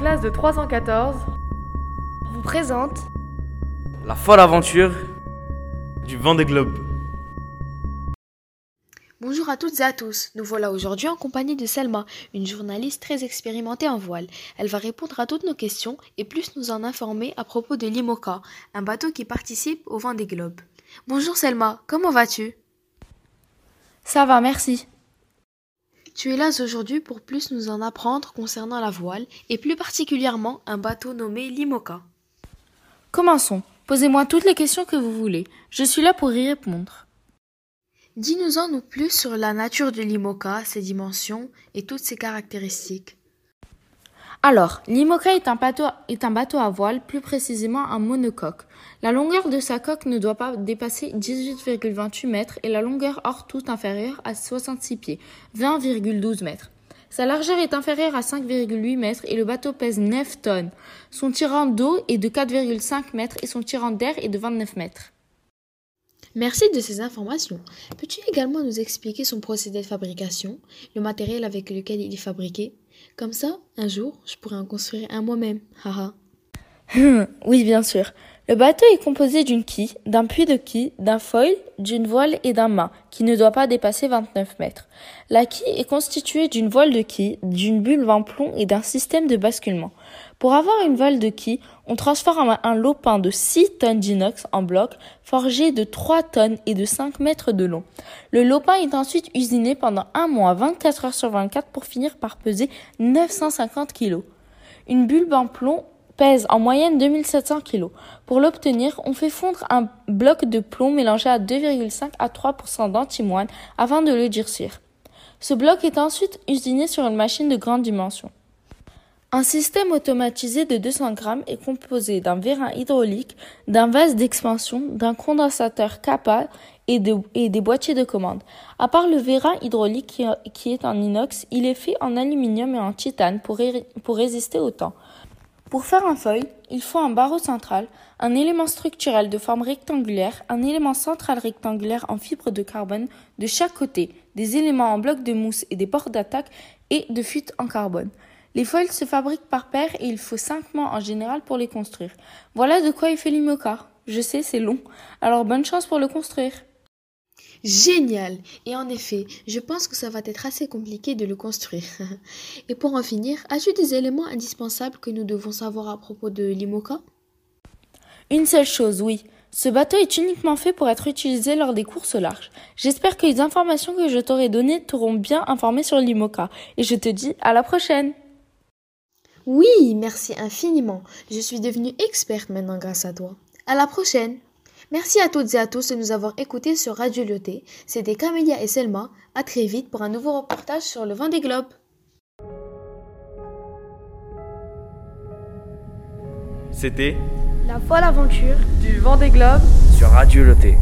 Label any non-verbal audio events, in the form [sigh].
classe de 314 vous présente La folle aventure du Vendée Globe. Bonjour à toutes et à tous. Nous voilà aujourd'hui en compagnie de Selma, une journaliste très expérimentée en voile. Elle va répondre à toutes nos questions et plus nous en informer à propos de l'IMOCA, un bateau qui participe au Vendée Globe. Bonjour Selma, comment vas-tu? Ça va, merci. Tu es là aujourd'hui pour plus nous en apprendre concernant la voile et plus particulièrement un bateau nommé l'IMOCA. Commençons. Posez-moi toutes les questions que vous voulez. Je suis là pour y répondre. Dis-nous-en nous plus sur la nature de l'IMOCA, ses dimensions et toutes ses caractéristiques. Alors, l'IMOCA est un, bateau, à voile, plus précisément un monocoque. La longueur de sa coque ne doit pas dépasser 18,28 mètres et la longueur hors toute inférieure à 66 pieds, 20,12 mètres. Sa largeur est inférieure à 5,8 mètres et le bateau pèse 9 tonnes. Son tirant d'eau est de 4,5 mètres et son tirant d'air est de 29 mètres. Merci de ces informations. Peux-tu également nous expliquer son procédé de fabrication, le matériel avec lequel il est fabriqué? Comme ça, un jour, je pourrais en construire un moi-même. Haha. oui, bien sûr. Le bateau est composé d'une quille, d'un puits de quille, d'un foil, d'une voile et d'un mât, qui ne doit pas dépasser 29 mètres. La quille est constituée d'une voile de quille, d'une bulle en plomb et d'un système de basculement. Pour avoir une voile de quille, on transforme un lopin de 6 tonnes d'inox en bloc, forgé de 3 tonnes et de 5 mètres de long. Le lopin est ensuite usiné pendant un mois, 24 heures sur 24, pour finir par peser 950 kg. Une bulbe en plomb pèse en moyenne 2700 kg. Pour l'obtenir, on fait fondre un bloc de plomb mélangé à 2,5 à 3% d'antimoine afin de le durcir. Ce bloc est ensuite usiné sur une machine de grande dimension. Un système automatisé de 200 grammes est composé d'un vérin hydraulique, d'un vase d'expansion, d'un condensateur Kappa et, des boîtiers de commande. À part le vérin hydraulique qui, est en inox, il est fait en aluminium et en titane pour, pour résister au temps. Pour faire un feuille, il faut un barreau central, un élément structurel de forme rectangulaire, un élément central rectangulaire en fibre de carbone de chaque côté, des éléments en bloc de mousse et des portes d'attaque et de fuite en carbone. Les foils se fabriquent par paire et il faut cinq mois en général pour les construire. Voilà de quoi il fait l'imoca. Je sais, c'est long. Alors bonne chance pour le construire. Génial Et en effet, je pense que ça va être assez compliqué de le construire. [laughs] Et pour en finir, as-tu des éléments indispensables que nous devons savoir à propos de l'IMOCA Une seule chose, oui. Ce bateau est uniquement fait pour être utilisé lors des courses au large. J'espère que les informations que je t'aurai données t'auront bien informé sur l'IMOCA. Et je te dis à la prochaine Oui, merci infiniment. Je suis devenue experte maintenant grâce à toi. À la prochaine Merci à toutes et à tous de nous avoir écoutés sur Radio Lyoté. C'était Camélia et Selma. À très vite pour un nouveau reportage sur le vent des globes. C'était La folle aventure du vent des globes sur Radio Lyoté.